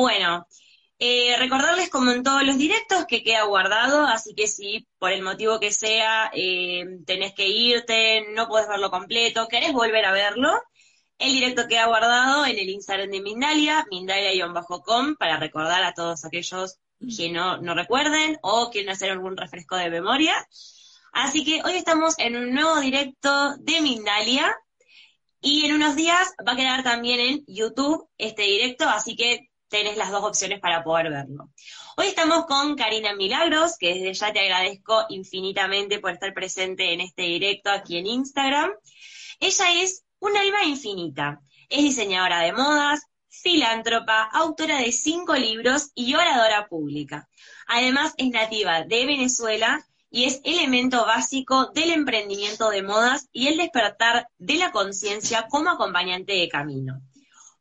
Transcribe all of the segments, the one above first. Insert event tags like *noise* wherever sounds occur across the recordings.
Bueno, eh, recordarles como en todos los directos que queda guardado, así que si por el motivo que sea eh, tenés que irte, no podés verlo completo, querés volver a verlo, el directo queda guardado en el Instagram de Mindalia, mindalia-com, para recordar a todos aquellos que no, no recuerden o quieren hacer algún refresco de memoria. Así que hoy estamos en un nuevo directo de Mindalia y en unos días va a quedar también en YouTube este directo, así que tenés las dos opciones para poder verlo. Hoy estamos con Karina Milagros, que desde ya te agradezco infinitamente por estar presente en este directo aquí en Instagram. Ella es un alma infinita. Es diseñadora de modas, filántropa, autora de cinco libros y oradora pública. Además es nativa de Venezuela y es elemento básico del emprendimiento de modas y el despertar de la conciencia como acompañante de camino.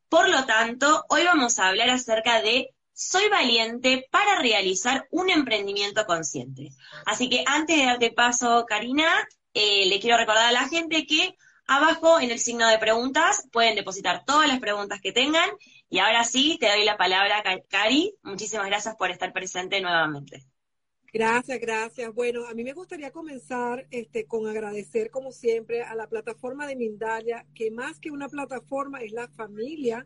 Por lo tanto, hoy vamos a hablar acerca de soy valiente para realizar un emprendimiento consciente. Así que antes de darte paso, Karina, eh, le quiero recordar a la gente que abajo en el signo de preguntas pueden depositar todas las preguntas que tengan. Y ahora sí, te doy la palabra, Cari. Muchísimas gracias por estar presente nuevamente. Gracias, gracias. Bueno, a mí me gustaría comenzar este, con agradecer, como siempre, a la plataforma de Mindalia, que más que una plataforma es la familia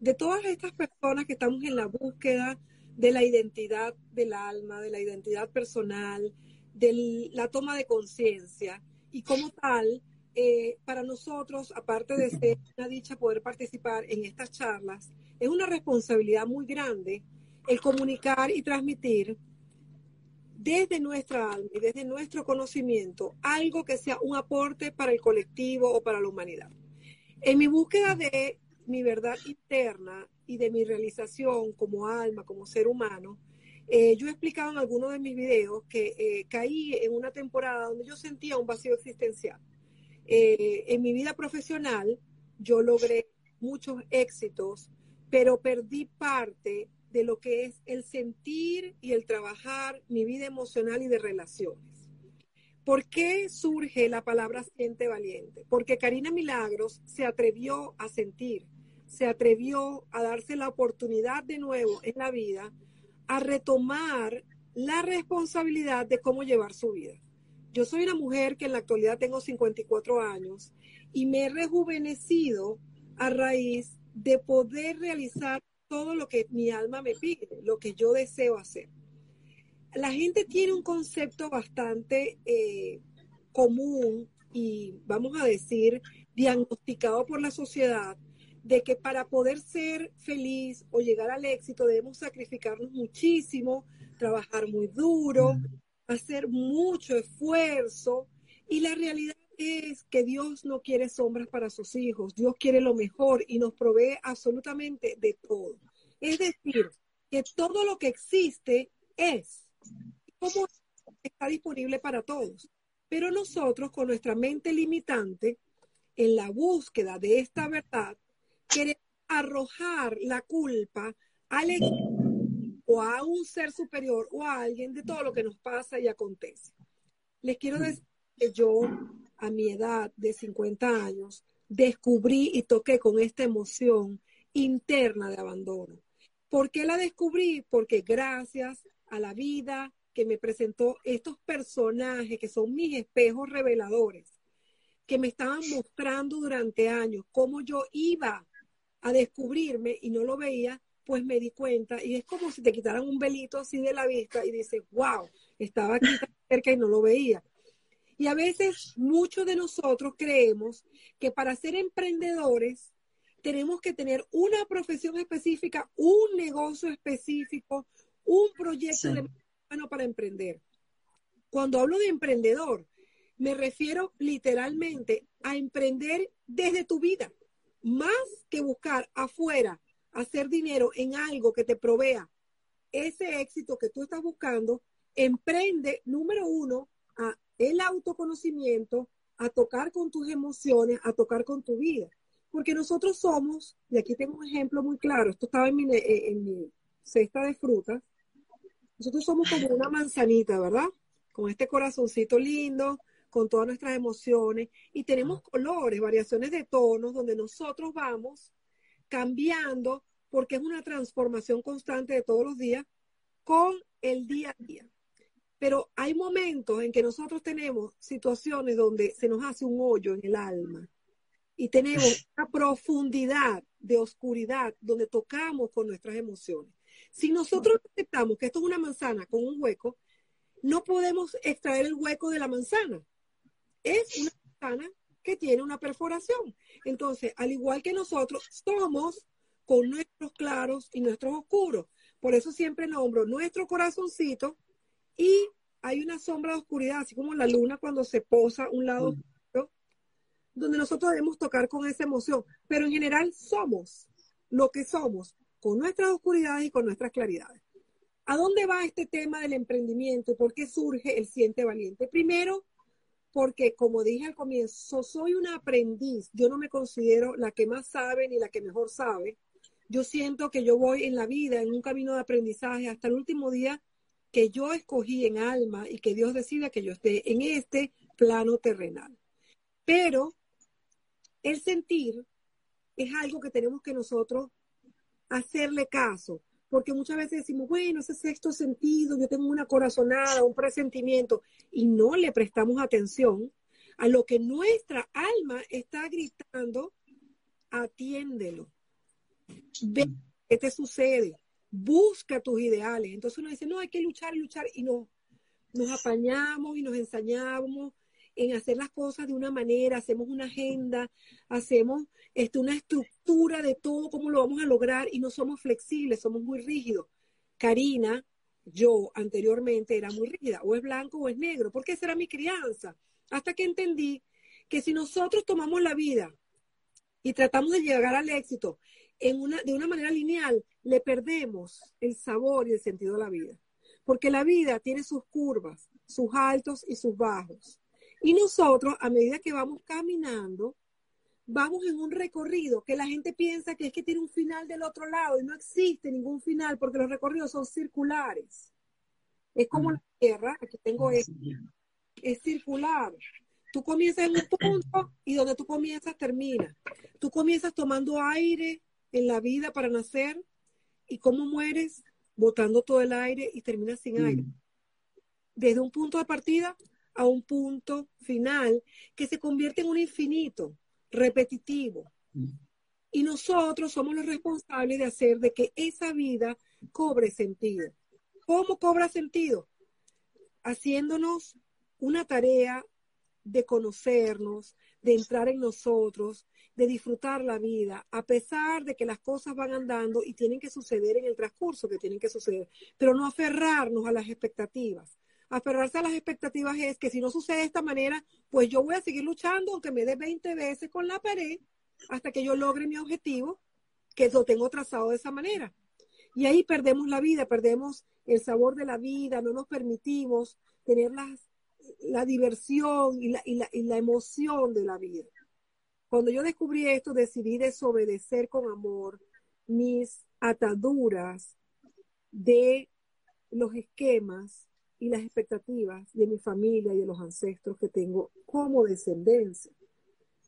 de todas estas personas que estamos en la búsqueda de la identidad del alma, de la identidad personal, de la toma de conciencia. Y como tal, eh, para nosotros, aparte de ser una dicha poder participar en estas charlas, es una responsabilidad muy grande el comunicar y transmitir desde nuestra alma y desde nuestro conocimiento algo que sea un aporte para el colectivo o para la humanidad. En mi búsqueda de mi verdad interna y de mi realización como alma, como ser humano, eh, yo he explicado en algunos de mis videos que eh, caí en una temporada donde yo sentía un vacío existencial. Eh, en mi vida profesional yo logré muchos éxitos, pero perdí parte de lo que es el sentir y el trabajar mi vida emocional y de relaciones. ¿Por qué surge la palabra siente valiente? Porque Karina Milagros se atrevió a sentir, se atrevió a darse la oportunidad de nuevo en la vida a retomar la responsabilidad de cómo llevar su vida. Yo soy una mujer que en la actualidad tengo 54 años y me he rejuvenecido a raíz de poder realizar todo lo que mi alma me pide, lo que yo deseo hacer. La gente tiene un concepto bastante eh, común y vamos a decir diagnosticado por la sociedad de que para poder ser feliz o llegar al éxito debemos sacrificarnos muchísimo, trabajar muy duro, hacer mucho esfuerzo y la realidad es que Dios no quiere sombras para sus hijos, Dios quiere lo mejor y nos provee absolutamente de todo. Es decir, que todo lo que existe es como está disponible para todos. Pero nosotros con nuestra mente limitante, en la búsqueda de esta verdad, queremos arrojar la culpa al o a un ser superior o a alguien de todo lo que nos pasa y acontece. Les quiero decir que yo a mi edad de 50 años, descubrí y toqué con esta emoción interna de abandono. ¿Por qué la descubrí? Porque gracias a la vida que me presentó estos personajes que son mis espejos reveladores, que me estaban mostrando durante años cómo yo iba a descubrirme y no lo veía, pues me di cuenta y es como si te quitaran un velito así de la vista y dices, wow, estaba aquí cerca y no lo veía. Y a veces muchos de nosotros creemos que para ser emprendedores tenemos que tener una profesión específica, un negocio específico, un proyecto de bueno para emprender. Cuando hablo de emprendedor, me refiero literalmente a emprender desde tu vida, más que buscar afuera hacer dinero en algo que te provea ese éxito que tú estás buscando, emprende, número uno, a el autoconocimiento, a tocar con tus emociones, a tocar con tu vida. Porque nosotros somos, y aquí tengo un ejemplo muy claro, esto estaba en mi, eh, en mi cesta de frutas, nosotros somos como una manzanita, ¿verdad? Con este corazoncito lindo, con todas nuestras emociones, y tenemos colores, variaciones de tonos, donde nosotros vamos cambiando, porque es una transformación constante de todos los días, con el día a día. Pero hay momentos en que nosotros tenemos situaciones donde se nos hace un hoyo en el alma y tenemos una profundidad de oscuridad donde tocamos con nuestras emociones. Si nosotros aceptamos que esto es una manzana con un hueco, no podemos extraer el hueco de la manzana. Es una manzana que tiene una perforación. Entonces, al igual que nosotros, somos con nuestros claros y nuestros oscuros. Por eso siempre nombro nuestro corazoncito y hay una sombra de oscuridad, así como la luna cuando se posa un lado, donde nosotros debemos tocar con esa emoción. Pero en general somos lo que somos, con nuestras oscuridades y con nuestras claridades. ¿A dónde va este tema del emprendimiento y por qué surge el Siente Valiente? Primero, porque como dije al comienzo, soy una aprendiz. Yo no me considero la que más sabe ni la que mejor sabe. Yo siento que yo voy en la vida en un camino de aprendizaje hasta el último día que yo escogí en alma y que Dios decida que yo esté en este plano terrenal. Pero el sentir es algo que tenemos que nosotros hacerle caso, porque muchas veces decimos, bueno, ese sexto sentido, yo tengo una corazonada, un presentimiento, y no le prestamos atención a lo que nuestra alma está gritando, atiéndelo. Ve qué te sucede busca tus ideales. Entonces uno dice, no, hay que luchar, luchar, y no, nos apañamos y nos ensañamos en hacer las cosas de una manera, hacemos una agenda, hacemos este, una estructura de todo, cómo lo vamos a lograr, y no somos flexibles, somos muy rígidos. Karina, yo anteriormente era muy rígida, o es blanco o es negro, porque esa era mi crianza. Hasta que entendí que si nosotros tomamos la vida y tratamos de llegar al éxito en una, de una manera lineal, le perdemos el sabor y el sentido de la vida. Porque la vida tiene sus curvas, sus altos y sus bajos. Y nosotros, a medida que vamos caminando, vamos en un recorrido que la gente piensa que es que tiene un final del otro lado y no existe ningún final porque los recorridos son circulares. Es como la Tierra, aquí tengo esto, es circular. Tú comienzas en un punto y donde tú comienzas termina. Tú comienzas tomando aire, en la vida para nacer y cómo mueres botando todo el aire y terminas sin aire. Desde un punto de partida a un punto final que se convierte en un infinito, repetitivo. Y nosotros somos los responsables de hacer de que esa vida cobre sentido. ¿Cómo cobra sentido? Haciéndonos una tarea de conocernos, de entrar en nosotros, de disfrutar la vida, a pesar de que las cosas van andando y tienen que suceder en el transcurso que tienen que suceder, pero no aferrarnos a las expectativas. Aferrarse a las expectativas es que si no sucede de esta manera, pues yo voy a seguir luchando aunque me dé 20 veces con la pared hasta que yo logre mi objetivo, que lo tengo trazado de esa manera. Y ahí perdemos la vida, perdemos el sabor de la vida, no nos permitimos tener las, la diversión y la, y, la, y la emoción de la vida. Cuando yo descubrí esto, decidí desobedecer con amor mis ataduras de los esquemas y las expectativas de mi familia y de los ancestros que tengo como descendencia.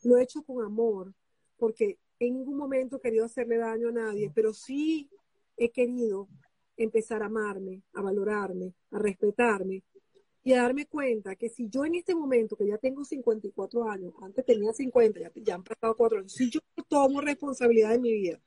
Lo he hecho con amor porque en ningún momento he querido hacerle daño a nadie, pero sí he querido empezar a amarme, a valorarme, a respetarme y a darme cuenta que si yo en este momento, que ya tengo 54 años, antes tenía 50, ya, ya han pasado cuatro años, si yo tomo responsabilidad de mi vida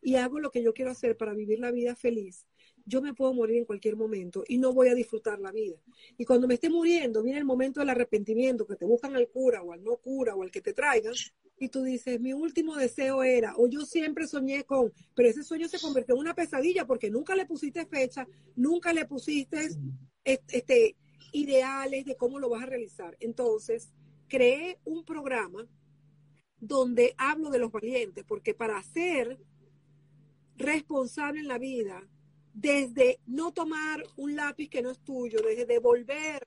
y hago lo que yo quiero hacer para vivir la vida feliz, yo me puedo morir en cualquier momento y no voy a disfrutar la vida. Y cuando me esté muriendo, viene el momento del arrepentimiento, que te buscan al cura o al no cura o al que te traigan, y tú dices, mi último deseo era, o yo siempre soñé con, pero ese sueño se convirtió en una pesadilla porque nunca le pusiste fecha, nunca le pusiste este, ideales de cómo lo vas a realizar. Entonces, creé un programa donde hablo de los valientes, porque para ser responsable en la vida, desde no tomar un lápiz que no es tuyo, desde devolver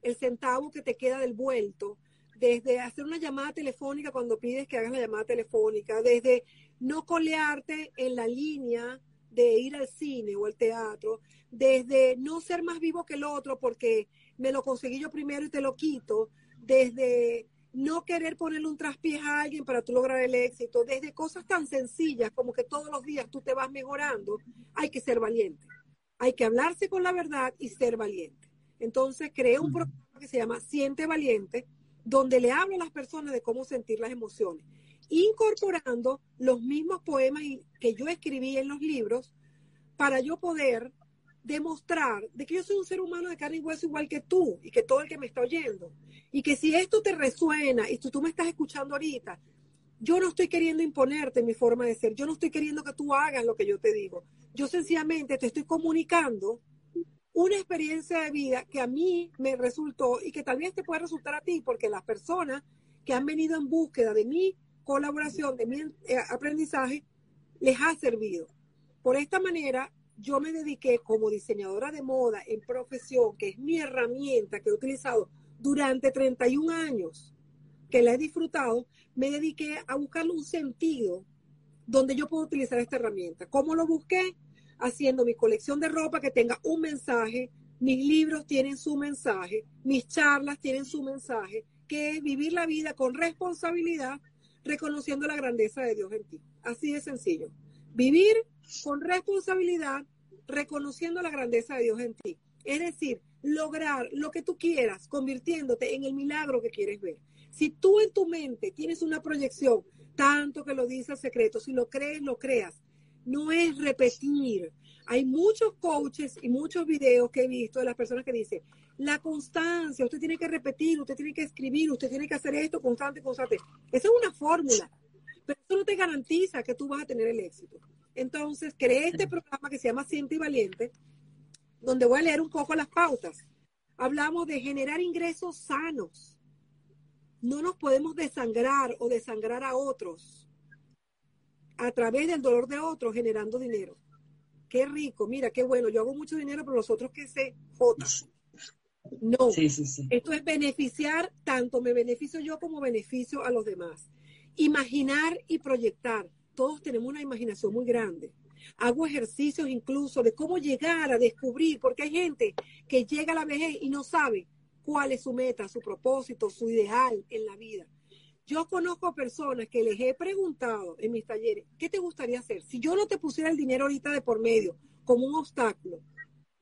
el centavo que te queda del vuelto, desde hacer una llamada telefónica cuando pides que hagas la llamada telefónica, desde no colearte en la línea de ir al cine o al teatro, desde no ser más vivo que el otro porque me lo conseguí yo primero y te lo quito, desde no querer ponerle un traspié a alguien para tú lograr el éxito, desde cosas tan sencillas como que todos los días tú te vas mejorando, hay que ser valiente. Hay que hablarse con la verdad y ser valiente. Entonces creé un programa que se llama Siente Valiente, donde le hablo a las personas de cómo sentir las emociones, incorporando los mismos poemas que yo escribí en los libros para yo poder demostrar de que yo soy un ser humano de carne y hueso igual que tú y que todo el que me está oyendo. Y que si esto te resuena y tú, tú me estás escuchando ahorita, yo no estoy queriendo imponerte mi forma de ser, yo no estoy queriendo que tú hagas lo que yo te digo. Yo sencillamente te estoy comunicando una experiencia de vida que a mí me resultó y que tal vez te pueda resultar a ti, porque las personas que han venido en búsqueda de mi colaboración, de mi eh, aprendizaje, les ha servido. Por esta manera, yo me dediqué como diseñadora de moda en profesión, que es mi herramienta que he utilizado durante 31 años, que la he disfrutado, me dediqué a buscarle un sentido donde yo puedo utilizar esta herramienta. ¿Cómo lo busqué? haciendo mi colección de ropa que tenga un mensaje, mis libros tienen su mensaje, mis charlas tienen su mensaje, que es vivir la vida con responsabilidad, reconociendo la grandeza de Dios en ti. Así de sencillo. Vivir con responsabilidad, reconociendo la grandeza de Dios en ti. Es decir, lograr lo que tú quieras, convirtiéndote en el milagro que quieres ver. Si tú en tu mente tienes una proyección, tanto que lo dice el secreto, si lo crees, lo creas, no es repetir. Hay muchos coaches y muchos videos que he visto de las personas que dicen, la constancia, usted tiene que repetir, usted tiene que escribir, usted tiene que hacer esto constante, constante. Esa es una fórmula, pero eso no te garantiza que tú vas a tener el éxito. Entonces, creé este programa que se llama Siente y Valiente, donde voy a leer un poco las pautas. Hablamos de generar ingresos sanos. No nos podemos desangrar o desangrar a otros a través del dolor de otros generando dinero. Qué rico, mira, qué bueno, yo hago mucho dinero, pero los otros que se jodan. No, esto es beneficiar, tanto me beneficio yo como beneficio a los demás. Imaginar y proyectar. Todos tenemos una imaginación muy grande. Hago ejercicios incluso de cómo llegar a descubrir, porque hay gente que llega a la vejez y no sabe cuál es su meta, su propósito, su ideal en la vida. Yo conozco personas que les he preguntado en mis talleres, ¿qué te gustaría hacer? Si yo no te pusiera el dinero ahorita de por medio como un obstáculo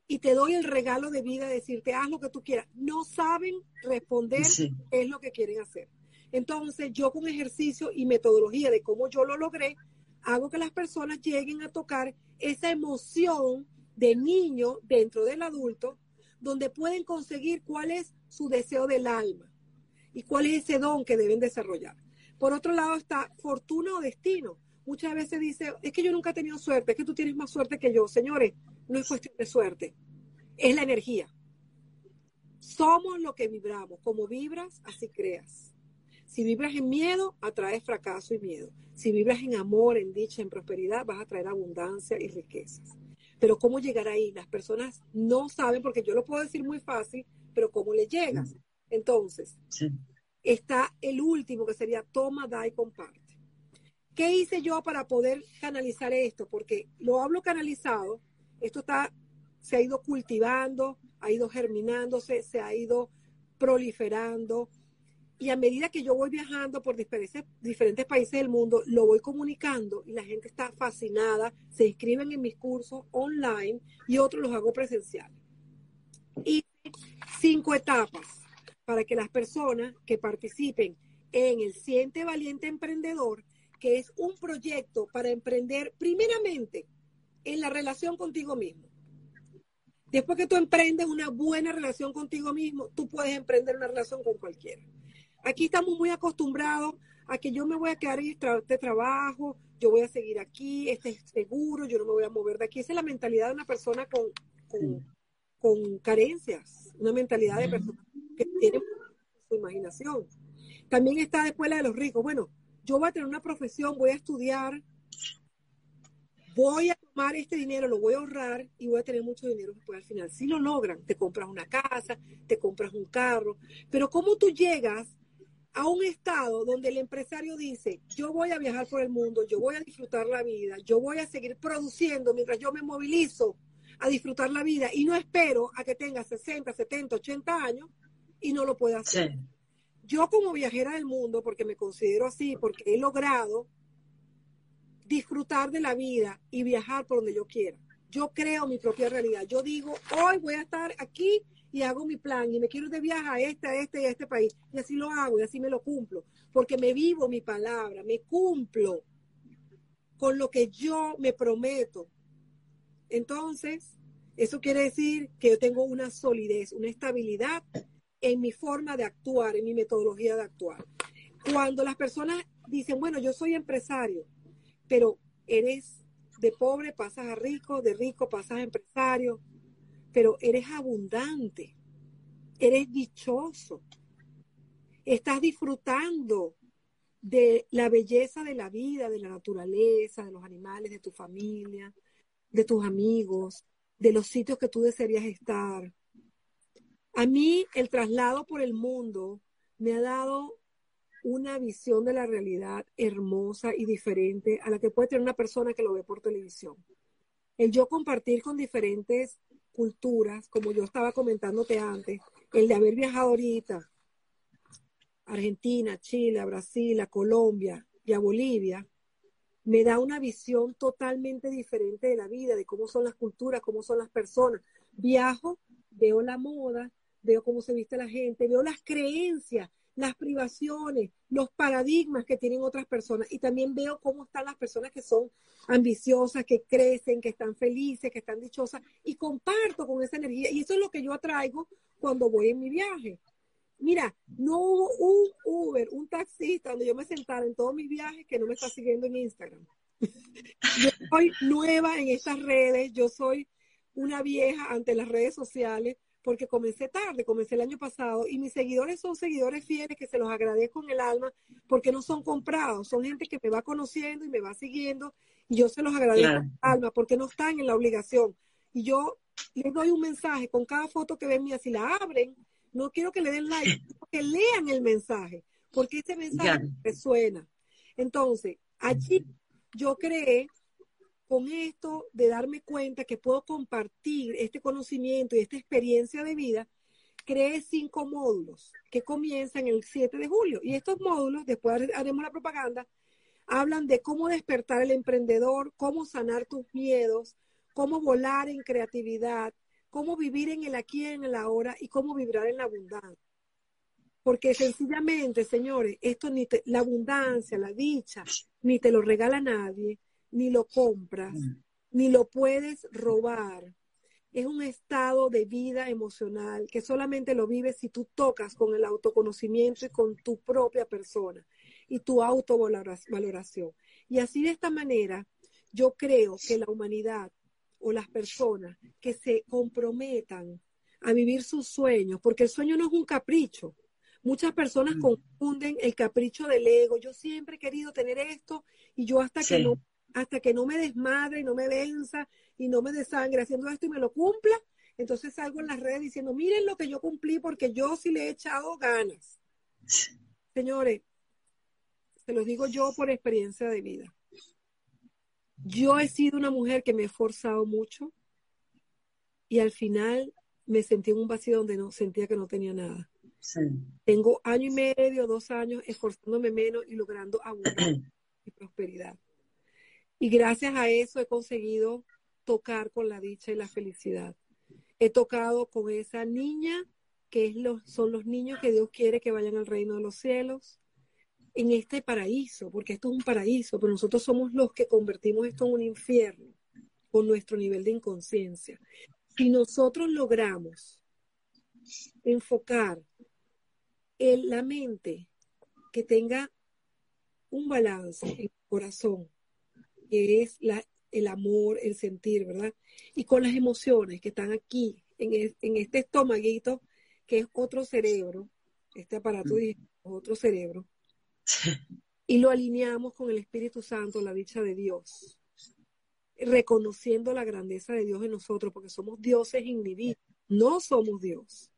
y te doy el regalo de vida, decirte, haz lo que tú quieras, no saben responder qué es lo que quieren hacer. Entonces, yo con ejercicio y metodología de cómo yo lo logré, hago que las personas lleguen a tocar esa emoción de niño dentro del adulto, donde pueden conseguir cuál es su deseo del alma y cuál es ese don que deben desarrollar. Por otro lado está fortuna o destino. Muchas veces dice, es que yo nunca he tenido suerte, es que tú tienes más suerte que yo. Señores, no es cuestión de suerte, es la energía. Somos lo que vibramos. Como vibras, así creas. Si vibras en miedo, atraes fracaso y miedo. Si vibras en amor, en dicha, en prosperidad, vas a traer abundancia y riquezas. Pero ¿cómo llegar ahí? Las personas no saben, porque yo lo puedo decir muy fácil, pero ¿cómo le llegas? Entonces, está el último que sería toma, da y comparte. ¿Qué hice yo para poder canalizar esto? Porque lo hablo canalizado, esto está, se ha ido cultivando, ha ido germinándose, se ha ido proliferando. Y a medida que yo voy viajando por diferentes, países del mundo, lo voy comunicando y la gente está fascinada, se inscriben en mis cursos online y otros los hago presenciales. Y cinco etapas para que las personas que participen en el Siente Valiente Emprendedor, que es un proyecto para emprender primeramente en la relación contigo mismo. Después que tú emprendes una buena relación contigo mismo, tú puedes emprender una relación con cualquiera. Aquí estamos muy acostumbrados a que yo me voy a quedar en este trabajo, yo voy a seguir aquí, este es seguro, yo no me voy a mover de aquí. Esa es la mentalidad de una persona con, con, carencias, una mentalidad de persona que tiene su imaginación. También está después la de los ricos. Bueno, yo voy a tener una profesión, voy a estudiar, voy a tomar este dinero, lo voy a ahorrar y voy a tener mucho dinero después al final. Si lo logran, te compras una casa, te compras un carro, pero ¿cómo tú llegas a un estado donde el empresario dice, yo voy a viajar por el mundo, yo voy a disfrutar la vida, yo voy a seguir produciendo mientras yo me movilizo a disfrutar la vida y no espero a que tenga 60, 70, 80 años y no lo pueda hacer. Yo como viajera del mundo, porque me considero así, porque he logrado disfrutar de la vida y viajar por donde yo quiera. Yo creo mi propia realidad. Yo digo, hoy voy a estar aquí y hago mi plan y me quiero de viaje a este, a este y a este país. Y así lo hago y así me lo cumplo. Porque me vivo mi palabra, me cumplo con lo que yo me prometo. Entonces, eso quiere decir que yo tengo una solidez, una estabilidad en mi forma de actuar, en mi metodología de actuar. Cuando las personas dicen, bueno, yo soy empresario, pero eres de pobre, pasas a rico, de rico pasas a empresario, pero eres abundante, eres dichoso, estás disfrutando de la belleza de la vida, de la naturaleza, de los animales, de tu familia, de tus amigos, de los sitios que tú desearías estar. A mí el traslado por el mundo me ha dado una visión de la realidad hermosa y diferente a la que puede tener una persona que lo ve por televisión. El yo compartir con diferentes culturas, como yo estaba comentándote antes, el de haber viajado ahorita a Argentina, Chile, Brasil, Colombia y a Bolivia, me da una visión totalmente diferente de la vida, de cómo son las culturas, cómo son las personas. Viajo, veo la moda, veo cómo se viste la gente, veo las creencias, las privaciones, los paradigmas que tienen otras personas y también veo cómo están las personas que son ambiciosas, que crecen, que están felices, que están dichosas y comparto con esa energía y eso es lo que yo atraigo cuando voy en mi viaje. Mira, no hubo un Uber, un taxista donde yo me sentara en todos mis viajes que no me está siguiendo en Instagram. *laughs* yo soy nueva en estas redes, yo soy una vieja ante las redes sociales porque comencé tarde, comencé el año pasado y mis seguidores son seguidores fieles que se los agradezco en el alma porque no son comprados, son gente que me va conociendo y me va siguiendo y yo se los agradezco en el alma porque no están en la obligación. Y yo les doy un mensaje con cada foto que ven mía, si la abren, no quiero que le den like, que lean el mensaje, porque ese mensaje resuena. Entonces, allí yo creé con esto de darme cuenta que puedo compartir este conocimiento y esta experiencia de vida, creé cinco módulos que comienzan el 7 de julio. Y estos módulos, después haremos la propaganda, hablan de cómo despertar el emprendedor, cómo sanar tus miedos, cómo volar en creatividad, cómo vivir en el aquí y en el ahora y cómo vibrar en la abundancia. Porque sencillamente, señores, esto ni la abundancia, la dicha, ni te lo regala nadie, ni lo compras, mm. ni lo puedes robar. Es un estado de vida emocional que solamente lo vives si tú tocas con el autoconocimiento y con tu propia persona y tu autovaloración. Y así de esta manera, yo creo que la humanidad o las personas que se comprometan a vivir sus sueños, porque el sueño no es un capricho. Muchas personas mm. confunden el capricho del ego. Yo siempre he querido tener esto y yo hasta que no hasta que no me desmadre y no me venza y no me desangre haciendo esto y me lo cumpla, entonces salgo en las redes diciendo, miren lo que yo cumplí porque yo sí le he echado ganas. Señores, se los digo yo por experiencia de vida. Yo he sido una mujer que me he esforzado mucho y al final me sentí en un vacío donde no sentía que no tenía nada. Tengo año y medio, dos años esforzándome menos y logrando abundancia *clears throat* y prosperidad. Y gracias a eso he conseguido tocar con la dicha y la felicidad. He tocado con esa niña que es los, son los niños que Dios quiere que vayan al reino de los cielos, en este paraíso, porque esto es un paraíso, pero nosotros somos los que convertimos esto en un infierno con nuestro nivel de inconsciencia. Si nosotros logramos enfocar en la mente que tenga un balance en el corazón, que es la, el amor, el sentir, ¿verdad? Y con las emociones que están aquí, en, en este estomaguito, que es otro cerebro, este aparato mm. es otro cerebro, y lo alineamos con el Espíritu Santo, la dicha de Dios, reconociendo la grandeza de Dios en nosotros, porque somos dioses individuos, no somos Dios.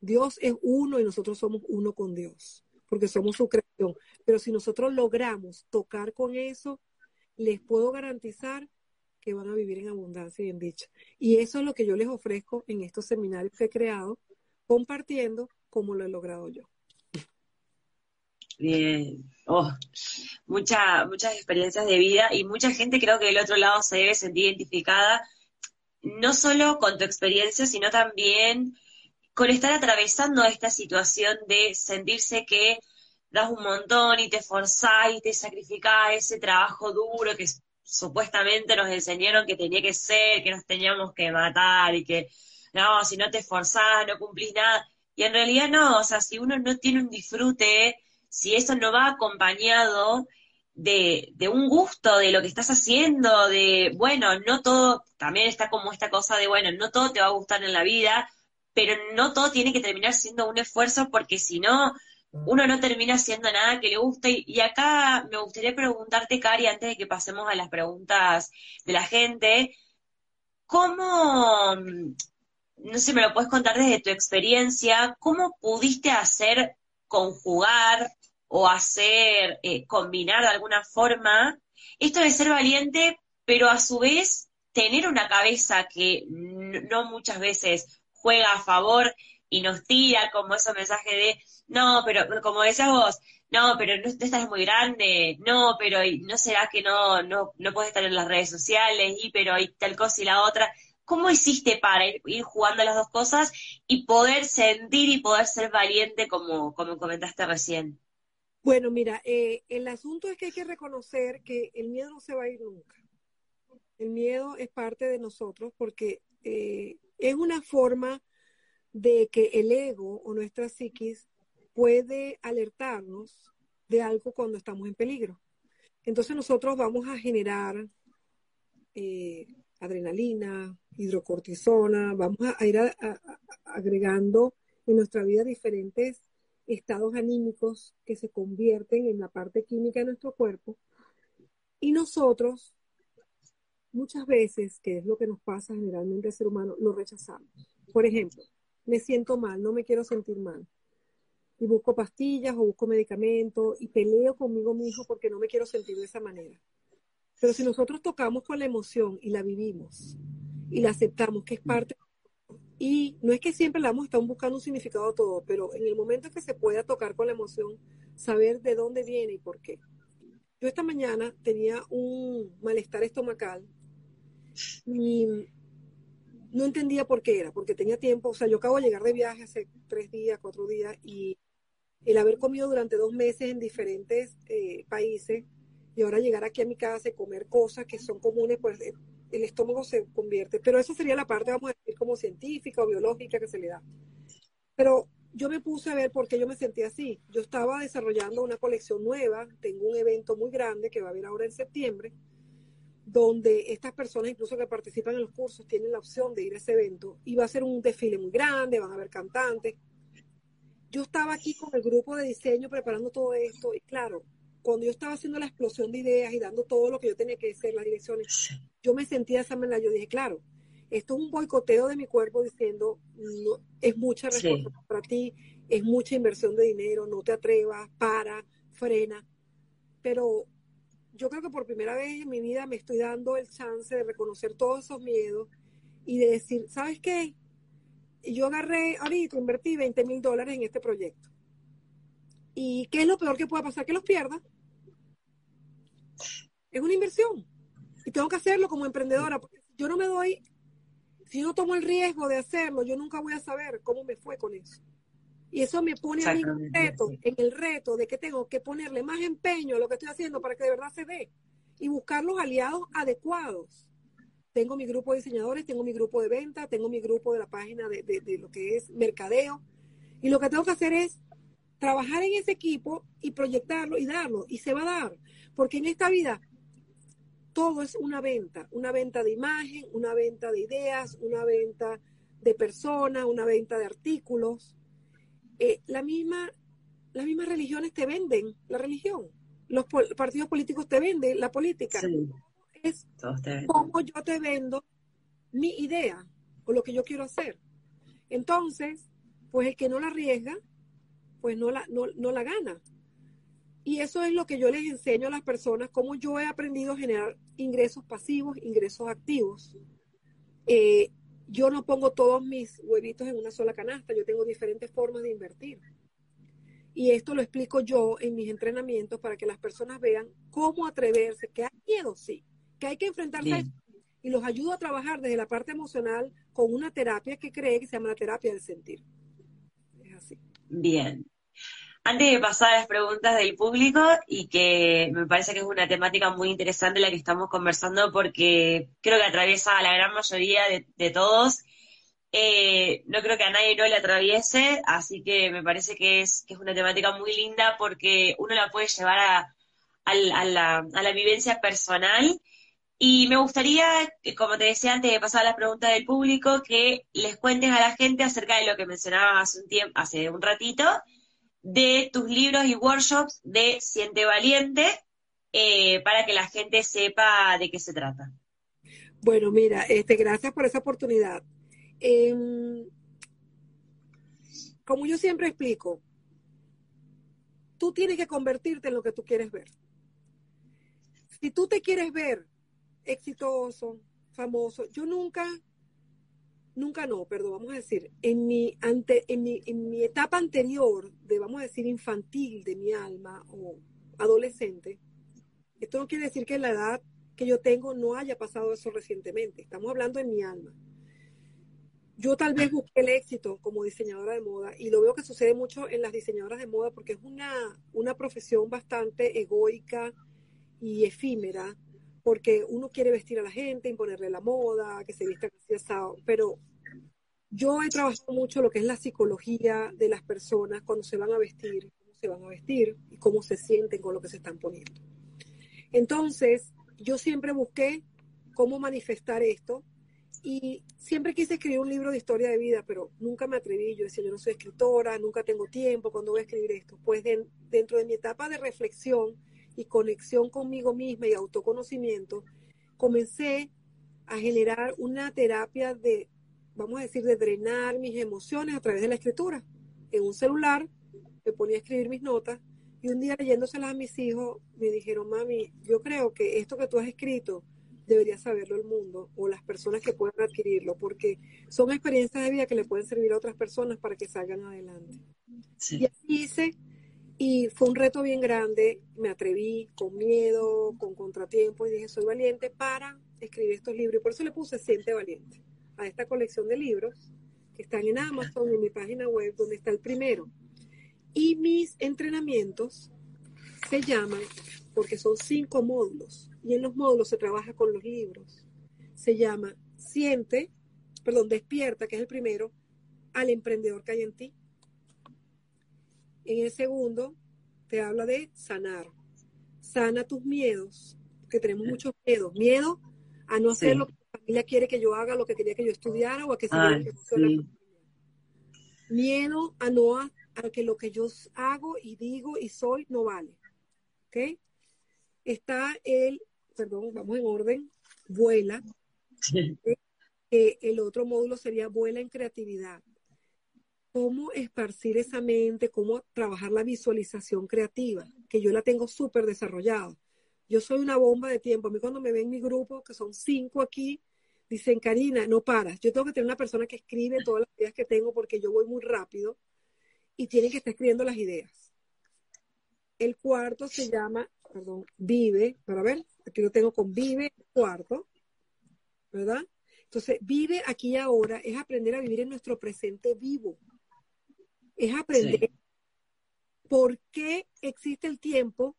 Dios es uno y nosotros somos uno con Dios, porque somos su creación. Pero si nosotros logramos tocar con eso, les puedo garantizar que van a vivir en abundancia y en dicha. Y eso es lo que yo les ofrezco en estos seminarios que he creado, compartiendo cómo lo he logrado yo. Bien. Oh, muchas experiencias de vida y mucha gente creo que del otro lado se debe sentir identificada, no solo con tu experiencia, sino también con estar atravesando esta situación de sentirse que das un montón y te esforzás y te sacrificás ese trabajo duro que supuestamente nos enseñaron que tenía que ser, que nos teníamos que matar y que no, si no te esforzás, no cumplís nada. Y en realidad no, o sea, si uno no tiene un disfrute, si eso no va acompañado de, de, un gusto de lo que estás haciendo, de, bueno, no todo, también está como esta cosa de, bueno, no todo te va a gustar en la vida, pero no todo tiene que terminar siendo un esfuerzo porque si no, uno no termina haciendo nada que le guste. Y acá me gustaría preguntarte, Cari, antes de que pasemos a las preguntas de la gente, ¿cómo, no sé, me lo puedes contar desde tu experiencia, cómo pudiste hacer conjugar o hacer, eh, combinar de alguna forma esto de ser valiente, pero a su vez tener una cabeza que no muchas veces juega a favor y nos tira como ese mensaje de, no, pero como decías vos, no, pero no, estás muy grande, no, pero no será que no, no, no puedes estar en las redes sociales, y pero hay tal cosa y la otra. ¿Cómo hiciste para ir, jugando las dos cosas y poder sentir y poder ser valiente como, como comentaste recién? Bueno, mira, eh, el asunto es que hay que reconocer que el miedo no se va a ir nunca. El miedo es parte de nosotros porque eh, es una forma de que el ego o nuestra psiquis puede alertarnos de algo cuando estamos en peligro. Entonces nosotros vamos a generar eh, adrenalina, hidrocortisona, vamos a, ir agregando en nuestra vida diferentes estados anímicos que se convierten en la parte química de nuestro cuerpo. Y nosotros, muchas veces, que es lo que nos pasa generalmente al ser humano, lo rechazamos. Por ejemplo, me siento mal, no me quiero sentir mal. Y busco pastillas o busco medicamentos y peleo conmigo mismo porque no me quiero sentir de esa manera. Pero si nosotros tocamos con la emoción y la vivimos y la aceptamos, que es parte, y no es que siempre la vamos a estar buscando un significado todo, pero en el momento que se pueda tocar con la emoción, saber de dónde viene y por qué. Yo esta mañana tenía un malestar estomacal y no entendía por qué era, porque tenía tiempo, o sea, yo acabo de llegar de viaje hace tres días, cuatro días, y el haber comido durante dos meses en diferentes eh, países y ahora llegar aquí a mi casa y comer cosas que son comunes, pues eh, el estómago se convierte. Pero eso sería la parte, vamos a decir, como científica o biológica que se le da. Pero yo me puse a ver por qué yo me sentía así. Yo estaba desarrollando una colección nueva, tengo un evento muy grande que va a haber ahora en septiembre, donde estas personas, incluso que participan en los cursos, tienen la opción de ir a ese evento y va a ser un desfile muy grande, van a haber cantantes. Yo estaba aquí con el grupo de diseño preparando todo esto y claro, cuando yo estaba haciendo la explosión de ideas y dando todo lo que yo tenía que hacer, las direcciones, yo me sentía de esa manera, yo dije, claro, esto es un boicoteo de mi cuerpo diciendo, no, es mucha responsabilidad para ti, es mucha inversión de dinero, no te atrevas, para, frena. Pero yo creo que por primera vez en mi vida me estoy dando el chance de reconocer todos esos miedos y de decir, ¿sabes qué? Yo agarré ahorita, invertí 20 mil dólares en este proyecto. ¿Y qué es lo peor que puede pasar? Que los pierda. Es una inversión. Y tengo que hacerlo como emprendedora. Porque yo no me doy, si no tomo el riesgo de hacerlo, yo nunca voy a saber cómo me fue con eso. Y eso me pone a mí en, reto, en el reto de que tengo que ponerle más empeño a lo que estoy haciendo para que de verdad se dé y buscar los aliados adecuados. Tengo mi grupo de diseñadores, tengo mi grupo de venta, tengo mi grupo de la página de, de, lo que es mercadeo. Y lo que tengo que hacer es trabajar en ese equipo y proyectarlo y darlo, y se va a dar, porque en esta vida todo es una venta, una venta de imagen, una venta de ideas, una venta de personas, una venta de artículos. Eh, la misma, las mismas religiones te venden la religión, los partidos políticos te venden la política. Es como yo te vendo mi idea o lo que yo quiero hacer. Entonces, pues el que no la arriesga, pues no la, no, no la gana. Y eso es lo que yo les enseño a las personas, cómo yo he aprendido a generar ingresos pasivos, ingresos activos. Eh, yo no pongo todos mis huevitos en una sola canasta, yo tengo diferentes formas de invertir. Y esto lo explico yo en mis entrenamientos para que las personas vean cómo atreverse, que hay miedo, sí, que hay que enfrentarse a y los ayudo a trabajar desde la parte emocional con una terapia que cree que se llama la terapia del sentir. Es así. Bien. Antes de pasar a las preguntas del público, y que me parece que es una temática muy interesante la que estamos conversando, porque creo que atraviesa a la gran mayoría de, todos. Eh, no creo que a nadie no le atraviese, así que me parece que es, que es una temática muy linda porque uno la puede llevar a, la, a la vivencia personal y me gustaría, como te decía antes de pasar a las preguntas del público, que les cuentes a la gente acerca de lo que mencionaba hace un tiempo, hace un ratito, de tus libros y workshops de Siente Valiente, eh, para que la gente sepa de qué se trata. Bueno, mira, este, gracias por esa oportunidad. Em, como yo siempre explico, tú tienes que convertirte en lo que tú quieres ver. Si tú te quieres ver exitoso, famoso. Yo nunca, nunca no, perdón, vamos a decir, en mi, ante, en mi, en mi etapa anterior de, vamos a decir, infantil de mi alma o adolescente, esto no quiere decir que la edad que yo tengo no haya pasado eso recientemente, estamos hablando en mi alma. Yo tal vez busqué el éxito como diseñadora de moda y lo veo que sucede mucho en las diseñadoras de moda porque es una, una profesión bastante egoica y efímera porque uno quiere vestir a la gente, imponerle la moda, que se vista así asado, pero yo he trabajado mucho lo que es la psicología de las personas cuando se van a vestir, cómo se van a vestir y cómo se sienten con lo que se están poniendo. Entonces, yo siempre busqué cómo manifestar esto y siempre quise escribir un libro de historia de vida, pero nunca me atreví. Yo decía, yo no soy escritora, nunca tengo tiempo, ¿cuándo voy a escribir esto? Pues dentro de mi etapa de reflexión, y conexión conmigo misma y autoconocimiento, comencé a generar una terapia de, vamos a decir, de drenar mis emociones a través de la escritura. En un celular me ponía a escribir mis notas y un día leyéndoselas a mis hijos me dijeron, mami, yo creo que esto que tú has escrito debería saberlo el mundo o las personas que puedan adquirirlo, porque son experiencias de vida que le pueden servir a otras personas para que salgan adelante. Y así hice y fue un reto bien grande, me atreví con miedo, con contratiempo y dije, soy valiente para escribir estos libros. Y por eso le puse Siente Valiente a esta colección de libros que están en Amazon, en mi página web, donde está el primero. Y mis entrenamientos se llaman, porque son cinco módulos, y en los módulos se trabaja con los libros. Se llama Siente, perdón, Despierta, que es el primero, al emprendedor que hay en ti en el segundo, te habla de sanar. Sana tus miedos, que tenemos muchos miedos. Miedo a no hacer lo que la familia quiere que yo haga, lo que quería que yo estudiara o a que se Miedo a no a, que lo que yo hago y digo y soy no vale. ¿Ok? Está el, perdón, vamos en orden, vuela. el otro módulo sería vuela en creatividad cómo esparcir esa mente, cómo trabajar la visualización creativa, que yo la tengo súper desarrollada. Yo soy una bomba de tiempo. A mí cuando me ven mi grupo, que son cinco aquí, dicen, Karina, no paras. Yo tengo que tener una persona que escribe todas las ideas que tengo porque yo voy muy rápido y tiene que estar escribiendo las ideas. El cuarto se llama, perdón, vive, para ver, aquí lo tengo con vive, cuarto, ¿verdad? Entonces, vive aquí y ahora es aprender a vivir en nuestro presente vivo es aprender por qué existe el tiempo,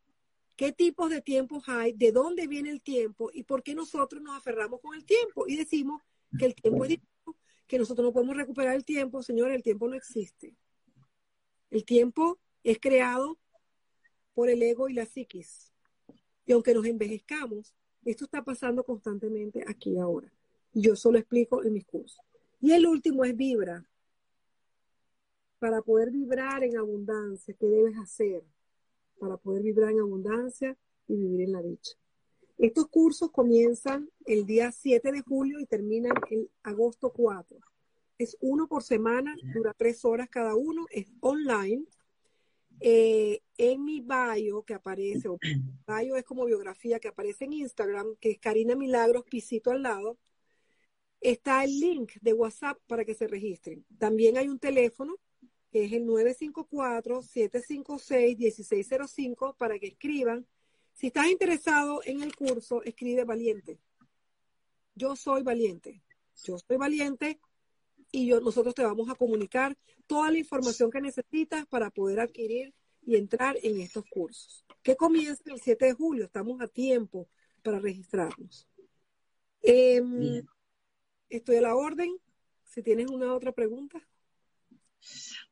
qué tipos de tiempos hay, de dónde viene el tiempo y por qué nosotros nos aferramos con el tiempo y decimos que el tiempo es tiempo, que nosotros no podemos recuperar el tiempo, señores, el tiempo no existe. El tiempo es creado por el ego y la psiquis. Y aunque nos envejezcamos, esto está pasando constantemente aquí ahora. Yo solo explico en mis cursos. Y el último es vibra. Para poder vibrar en abundancia, ¿qué debes hacer? Para poder vibrar en abundancia y vivir en la dicha. Estos cursos comienzan el día 7 de julio y terminan el agosto 4. Es uno por semana, dura tres horas cada uno, es online. Eh, en mi bio que aparece, o *clears throat* bio es como biografía que aparece en Instagram, que es Karina Milagros, pisito al lado, está el link de WhatsApp para que se registren. También hay un teléfono que es el 954-756-1605 para que escriban si estás interesado en el curso, escribe valiente. Yo soy valiente. Yo soy valiente y yo, nosotros te vamos a comunicar toda la información que necesitas para poder adquirir y entrar en estos cursos. Que comienza el 7 de julio. Estamos a tiempo para registrarnos. Em, estoy a la orden. Si tienes una otra pregunta.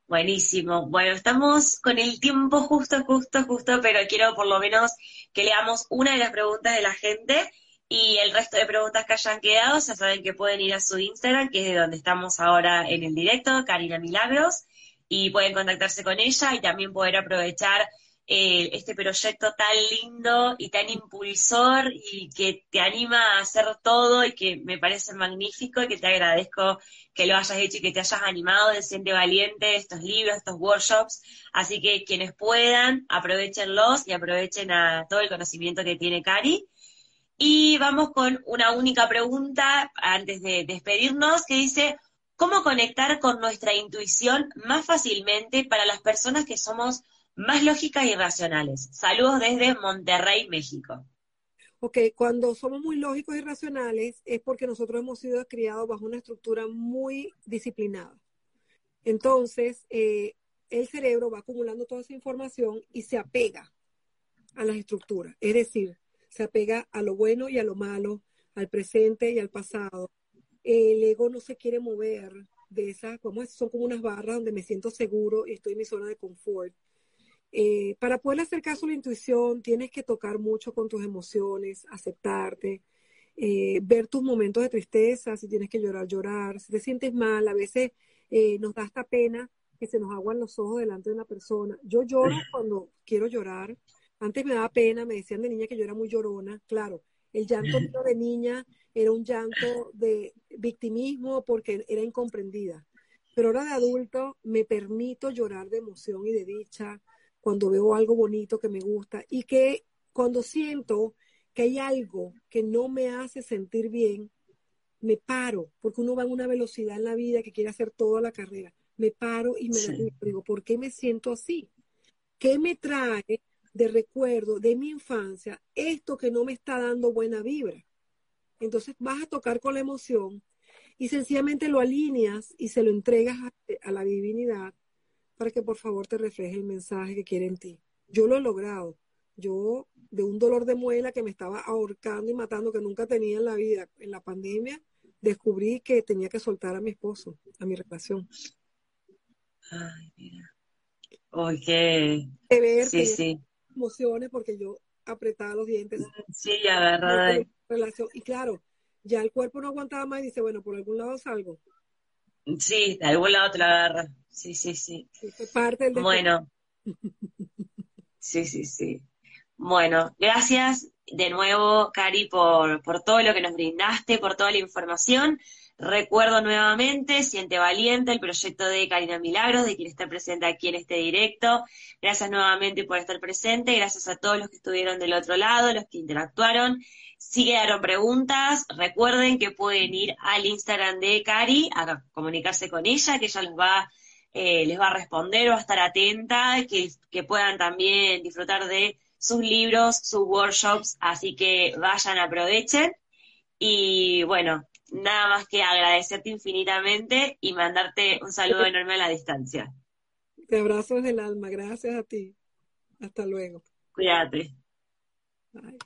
Buenísimo. Bueno, estamos con el tiempo justo, justo, justo, pero quiero por lo menos que leamos una de las preguntas de la gente y el resto de preguntas que hayan quedado, ya saben que pueden ir a su Instagram, que es de donde estamos ahora en el directo, Karina Milagros, y pueden contactarse con ella y también poder aprovechar eh, este proyecto tan lindo y tan impulsor y que te anima a hacer todo y que me parece magnífico y que te agradezco que lo hayas hecho y que te hayas animado de Siente Valiente, estos libros, estos workshops. Así que quienes puedan, aprovechenlos y aprovechen a todo el conocimiento que tiene Cari. Y vamos con una única pregunta antes de despedirnos que dice, ¿cómo conectar con nuestra intuición más fácilmente para las personas que somos más lógicas y racionales. Saludos desde Monterrey, México. Ok, cuando somos muy lógicos y racionales es porque nosotros hemos sido criados bajo una estructura muy disciplinada. Entonces, eh, el cerebro va acumulando toda esa información y se apega a las estructuras. Es decir, se apega a lo bueno y a lo malo, al presente y al pasado. El ego no se quiere mover de esas, como son como unas barras donde me siento seguro y estoy en mi zona de confort. Eh, para poder hacer caso a la intuición, tienes que tocar mucho con tus emociones, aceptarte, eh, ver tus momentos de tristeza, si tienes que llorar, llorar, si te sientes mal, a veces eh, nos da esta pena que se nos aguan los ojos delante de una persona. Yo lloro cuando quiero llorar. Antes me daba pena, me decían de niña que yo era muy llorona. Claro, el llanto de niña era un llanto de victimismo porque era incomprendida. Pero ahora de adulto me permito llorar de emoción y de dicha, cuando veo algo bonito que me gusta y que cuando siento que hay algo que no me hace sentir bien, me paro, porque uno va en una velocidad en la vida que quiere hacer toda la carrera. Me paro y me digo, ¿por qué me siento así? ¿Qué me trae de recuerdo de mi infancia esto que no me está dando buena vibra? Entonces vas a tocar con la emoción y sencillamente lo alineas y se lo entregas a, a la divinidad para que por favor te refleje el mensaje que quiere en ti. Yo lo he logrado. Yo, de un dolor de muela que me estaba ahorcando y matando, que nunca tenía en la vida, en la pandemia, descubrí que tenía que soltar a mi esposo, a mi relación. Ay, mira. Oye. sí, sí. emociones porque yo apretaba los dientes. Sí, verdad. Relación. Y claro, ya el cuerpo no aguantaba más y dice, bueno, por algún lado salgo. Sí, de algún lado te la agarra. Sí, sí, sí. parte bueno. *laughs* Sí, sí, sí. Bueno, gracias de nuevo, Cari, por, por todo lo que nos brindaste, por toda la información. Recuerdo nuevamente, Siente Valiente, el proyecto de Karina Milagros, de quien está presente aquí en este directo. Gracias nuevamente por estar presente, gracias a todos los que estuvieron del otro lado, los que interactuaron. Si quedaron preguntas, recuerden que pueden ir al Instagram de Cari a comunicarse con ella, que ella les va, eh, les va a responder, va a estar atenta, que, que puedan también disfrutar de sus libros, sus workshops, así que vayan, aprovechen. Y bueno, nada más que agradecerte infinitamente y mandarte un saludo *laughs* enorme a la distancia. Te abrazo desde el alma, gracias a ti. Hasta luego. Cuídate. Bye.